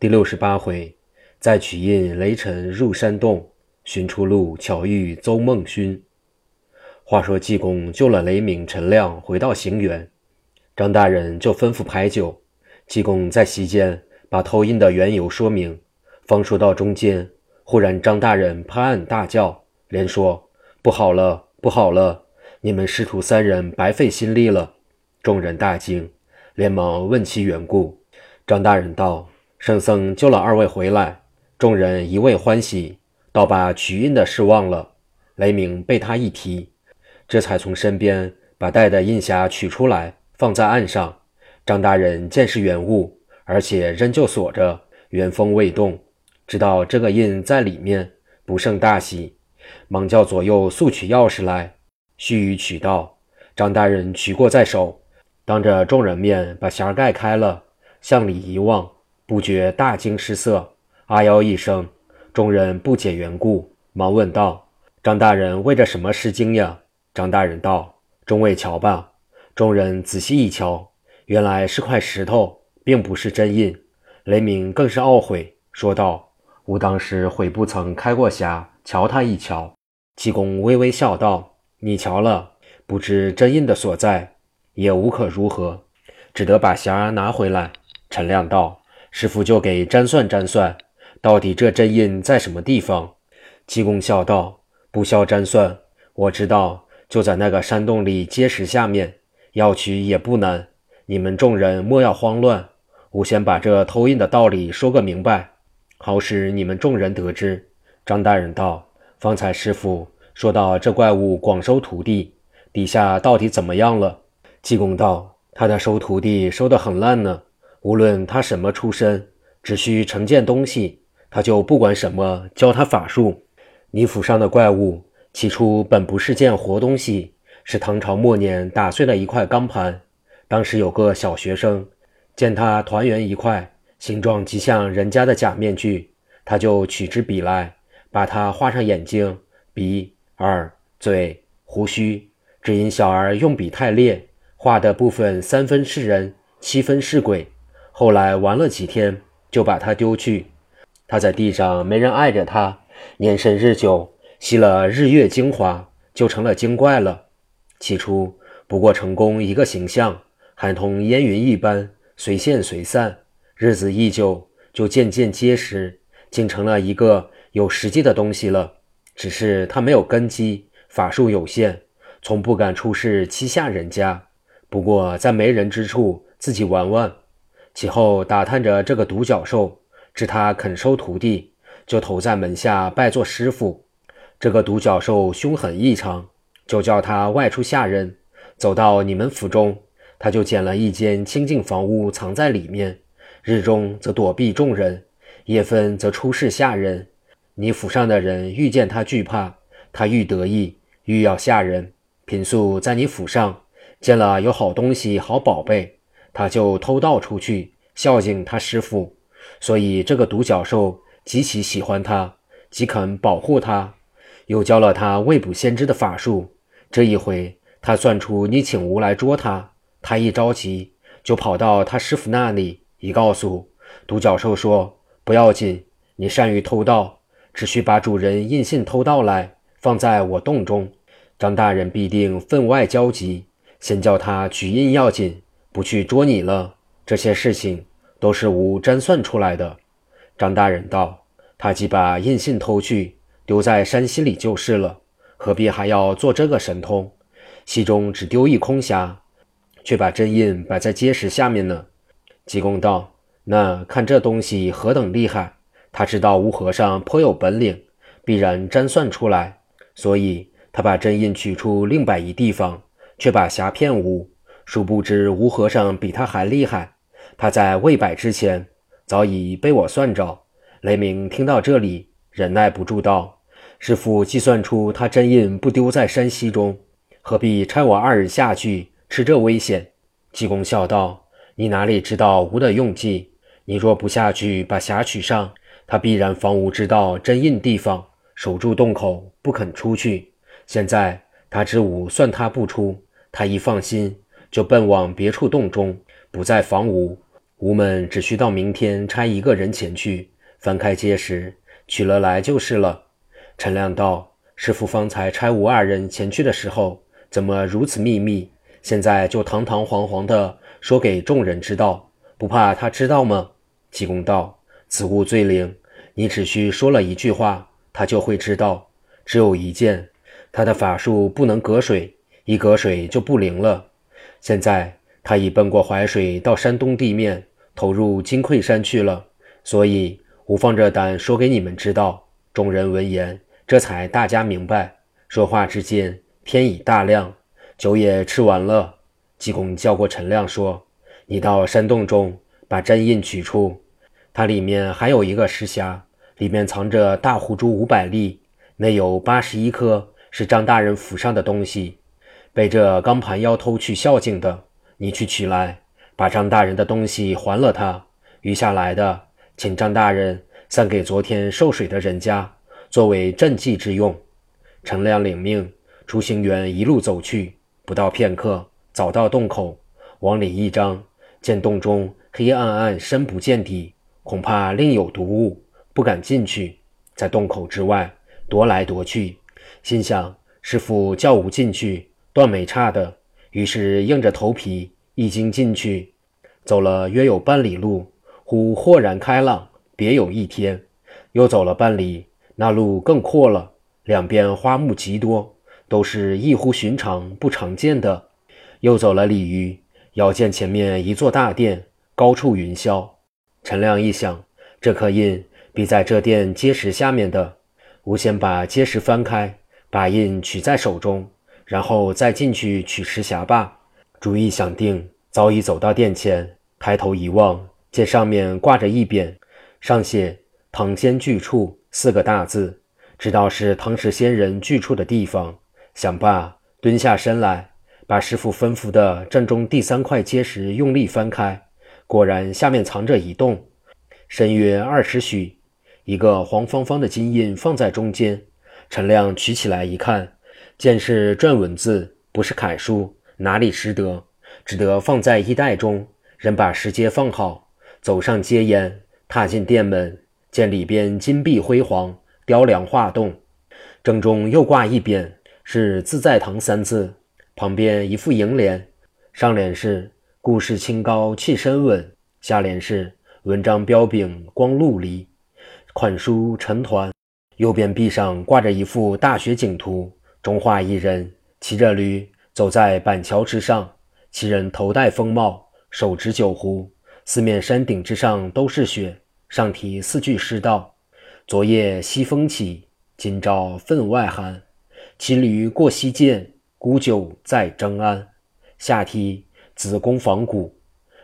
第六十八回，再取印雷尘入山洞，寻出路巧遇邹梦勋。话说济公救了雷鸣、陈亮，回到行辕，张大人就吩咐排酒。济公在席间把偷印的缘由说明，方说到中间，忽然张大人拍案大叫，连说：“不好了，不好了！你们师徒三人白费心力了。”众人大惊，连忙问其缘故。张大人道：“圣僧救了二位回来，众人一味欢喜，倒把取印的事忘了。雷鸣被他一提，这才从身边把带的印匣取出来，放在案上。张大人见是原物，而且仍旧锁着，原封未动，知道这个印在里面，不胜大喜，忙叫左右速取钥匙来，须臾取到。张大人取过在手。”当着众人面把匣盖开了，向里一望，不觉大惊失色，啊哟一声。众人不解缘故，忙问道：“张大人为着什么失惊呀？”张大人道：“众位瞧吧。”众人仔细一瞧，原来是块石头，并不是真印。雷鸣更是懊悔，说道：“吾当时悔不曾开过匣，瞧他一瞧。”济公微微笑道：“你瞧了，不知真印的所在。”也无可如何，只得把匣拿回来。陈亮道：“师傅就给占算占算，到底这真印在什么地方？”济公笑道：“不消占算，我知道，就在那个山洞里阶石下面，要取也不难。你们众人莫要慌乱，我先把这偷印的道理说个明白，好使你们众人得知。”张大人道：“方才师傅说到这怪物广收徒弟，底下到底怎么样了？”济公道：“他的收徒弟收得很烂呢。无论他什么出身，只需成件东西，他就不管什么教他法术。你府上的怪物，起初本不是件活东西，是唐朝末年打碎了一块钢盘。当时有个小学生，见他团圆一块，形状极像人家的假面具，他就取支笔来，把它画上眼睛、鼻、耳、嘴、胡须，只因小儿用笔太劣。”画的部分三分是人，七分是鬼。后来玩了几天，就把它丢去。它在地上没人爱着它，年深日久，吸了日月精华，就成了精怪了。起初不过成功一个形象，还同烟云一般，随现随散。日子一久，就渐渐结实，竟成了一个有实际的东西了。只是他没有根基，法术有限，从不敢出世欺下人家。不过在没人之处自己玩玩，其后打探着这个独角兽，知他肯收徒弟，就投在门下拜做师傅。这个独角兽凶狠异常，就叫他外出下人。走到你们府中，他就捡了一间清净房屋藏在里面，日中则躲避众人，夜分则出事下人。你府上的人遇见他惧怕，他愈得意，愈要吓人。平素在你府上。见了有好东西、好宝贝，他就偷盗出去孝敬他师傅，所以这个独角兽极其喜欢他，极肯保护他，又教了他未卜先知的法术。这一回，他算出你请吾来捉他，他一着急就跑到他师傅那里，一告诉独角兽说：“不要紧，你善于偷盗，只需把主人印信偷盗来，放在我洞中，张大人必定分外焦急。”先叫他取印要紧，不去捉你了。这些事情都是吾占算出来的。张大人道：“他既把印信偷去，丢在山溪里就是了，何必还要做这个神通？溪中只丢一空匣，却把真印摆在阶石下面呢？”济公道：“那看这东西何等厉害！他知道吴和尚颇有本领，必然占算出来，所以他把真印取出，另摆一地方。”却把匣骗吴，殊不知吴和尚比他还厉害。他在未摆之前，早已被我算着。雷鸣听到这里，忍耐不住道：“师傅计算出他真印不丢在山溪中，何必差我二人下去吃这危险？”济公笑道：“你哪里知道吴的用计？你若不下去把匣取上，他必然防吴知道真印地方，守住洞口不肯出去。现在他知吾算他不出。”他一放心，就奔往别处洞中，不再房屋。吾们只需到明天差一个人前去翻开碣石，取了来就是了。陈亮道：“师傅方才差吾二人前去的时候，怎么如此秘密？现在就堂堂皇皇的说给众人知道，不怕他知道吗？”济公道：“此物最灵，你只需说了一句话，他就会知道。只有一件，他的法术不能隔水，一隔水就不灵了。现在。”他已奔过淮水，到山东地面，投入金匮山去了。所以，吾放着胆说给你们知道。众人闻言，这才大家明白。说话之间，天已大亮，酒也吃完了。济公叫过陈亮说：“你到山洞中把针印取出，它里面还有一个石匣，里面藏着大虎珠五百粒，内有八十一颗是张大人府上的东西，被这钢盘妖偷去孝敬的。”你去取来，把张大人的东西还了他，余下来的，请张大人散给昨天受水的人家，作为赈济之用。陈亮领命，出行员一路走去，不到片刻，早到洞口，往里一张，见洞中黑暗暗，深不见底，恐怕另有毒物，不敢进去，在洞口之外踱来踱去，心想师傅叫吾进去，断没差的。于是硬着头皮一经进去，走了约有半里路，忽豁然开朗，别有一天。又走了半里，那路更阔了，两边花木极多，都是异乎寻常、不常见的。又走了里余，遥见前面一座大殿，高处云霄。陈亮一想，这刻印必在这殿阶石下面的。吾先把阶石翻开，把印取在手中。然后再进去取石匣吧。主意想定，早已走到殿前，抬头一望，见上面挂着一匾，上写“唐仙巨处”四个大字，知道是唐氏仙人居处的地方。想罢，蹲下身来，把师傅吩咐的正中第三块阶石用力翻开，果然下面藏着一洞，深约二十许，一个黄方方的金印放在中间。陈亮取起来一看。见是篆文字，不是楷书，哪里识得？只得放在衣袋中。人把石阶放好，走上阶沿，踏进店门，见里边金碧辉煌，雕梁画栋，正中又挂一匾，是“自在堂”三字，旁边一副楹联，上联是“故事清高气深稳”，下联是“文章标炳光陆离”，款书成团。右边壁上挂着一幅大雪景图。中画一人骑着驴走在板桥之上，其人头戴风帽，手执酒壶，四面山顶之上都是雪。上题四句诗道：“昨夜西风起，今朝分外寒。骑驴过西涧，沽酒在征安。”下题子宫仿古。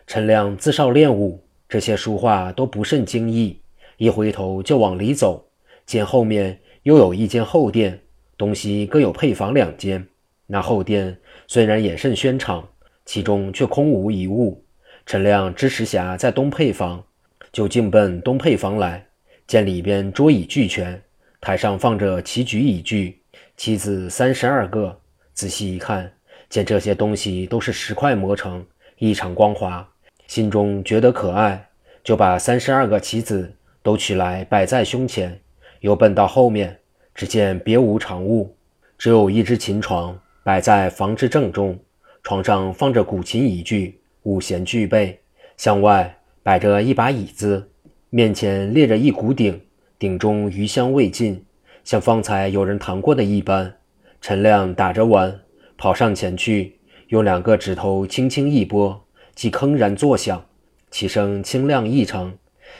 陈亮自少练武，这些书画都不甚惊异。一回头就往里走，见后面又有一间后殿。东西各有配房两间，那后殿虽然也甚轩敞，其中却空无一物。陈亮知石匣在东配房，就径奔东配房来，见里边桌椅俱全，台上放着棋局椅具，棋子三十二个。仔细一看，见这些东西都是石块磨成，异常光滑，心中觉得可爱，就把三十二个棋子都取来摆在胸前，又奔到后面。只见别无长物，只有一只琴床摆在房之正中，床上放着古琴一具，五弦俱备。向外摆着一把椅子，面前列着一壶鼎，鼎中余香未尽，像方才有人弹过的一般。陈亮打着碗，跑上前去，用两个指头轻轻一拨，即铿然作响，其声清亮异常，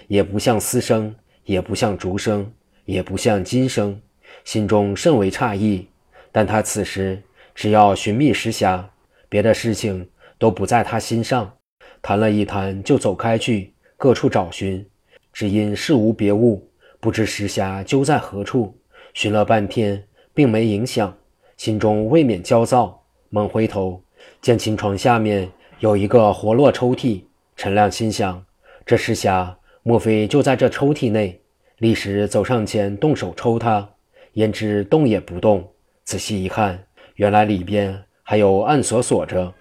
也不像丝声，也不像竹声，也不像金声。心中甚为诧异，但他此时只要寻觅石匣，别的事情都不在他心上。谈了一谈，就走开去，各处找寻，只因事无别物，不知石匣究在何处。寻了半天，并没影响，心中未免焦躁。猛回头，见琴床下面有一个活络抽屉。陈亮心想：这石匣莫非就在这抽屉内？立时走上前，动手抽它。焉知动也不动，仔细一看，原来里边还有暗锁锁着。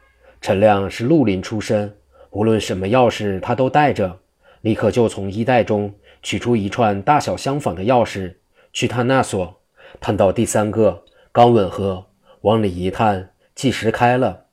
陈亮是绿林出身，无论什么钥匙他都带着，立刻就从衣袋中取出一串大小相仿的钥匙，去探那所，探到第三个，刚吻合，往里一探，计时开了，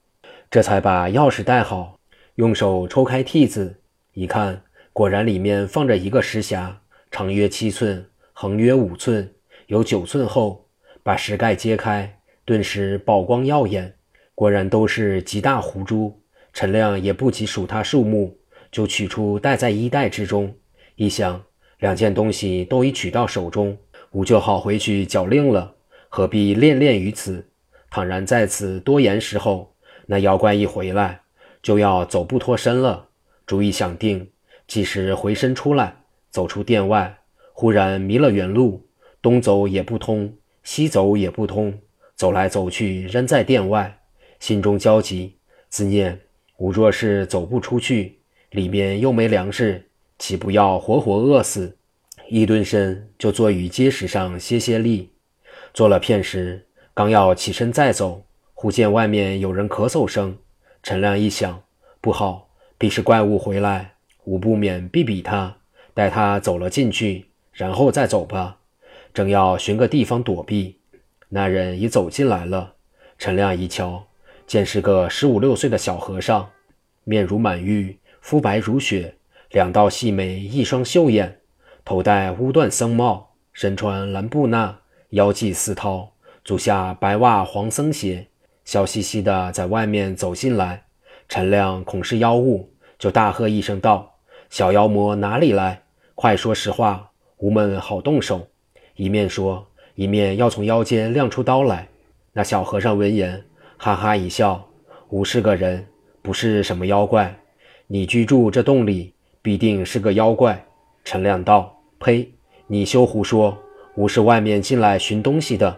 这才把钥匙带好，用手抽开屉子，一看，果然里面放着一个石匣，长约七寸，横约五寸，有九寸厚。把石盖揭开，顿时宝光耀眼，果然都是极大狐珠。陈亮也不及数他数目，就取出带在衣袋之中。一想，两件东西都已取到手中，吾就好回去缴令了，何必恋恋于此？倘然在此多言时候，那妖怪一回来，就要走不脱身了。主意想定，即时回身出来，走出殿外，忽然迷了原路，东走也不通。西走也不通，走来走去仍在店外，心中焦急，自念：吾若是走不出去，里面又没粮食，岂不要活活饿死？一蹲身就坐于阶石上歇歇力，坐了片时，刚要起身再走，忽见外面有人咳嗽声。陈亮一想，不好，必是怪物回来，吾不免避避他，待他走了进去，然后再走吧。正要寻个地方躲避，那人已走进来了。陈亮一瞧，见是个十五六岁的小和尚，面如满玉，肤白如雪，两道细眉，一双秀眼，头戴乌缎僧帽，身穿蓝布衲，腰系丝绦，足下白袜黄僧鞋，笑嘻嘻的在外面走进来。陈亮恐是妖物，就大喝一声道：“小妖魔哪里来？快说实话，吾们好动手。”一面说，一面要从腰间亮出刀来。那小和尚闻言，哈哈一笑：“吾是个人，不是什么妖怪。你居住这洞里，必定是个妖怪。”陈亮道：“呸！你休胡说！吾是外面进来寻东西的。”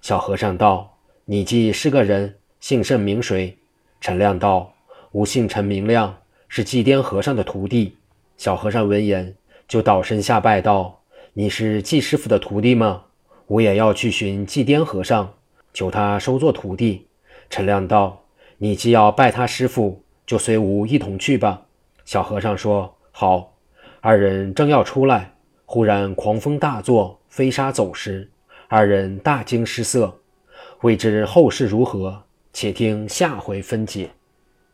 小和尚道：“你既是个人，姓甚名谁？”陈亮道：“吾姓陈，明亮，是祭颠和尚的徒弟。”小和尚闻言，就倒身下拜道。你是季师傅的徒弟吗？我也要去寻祭颠和尚，求他收做徒弟。陈亮道：“你既要拜他师傅，就随吾一同去吧。”小和尚说：“好。”二人正要出来，忽然狂风大作，飞沙走石，二人大惊失色。未知后事如何，且听下回分解。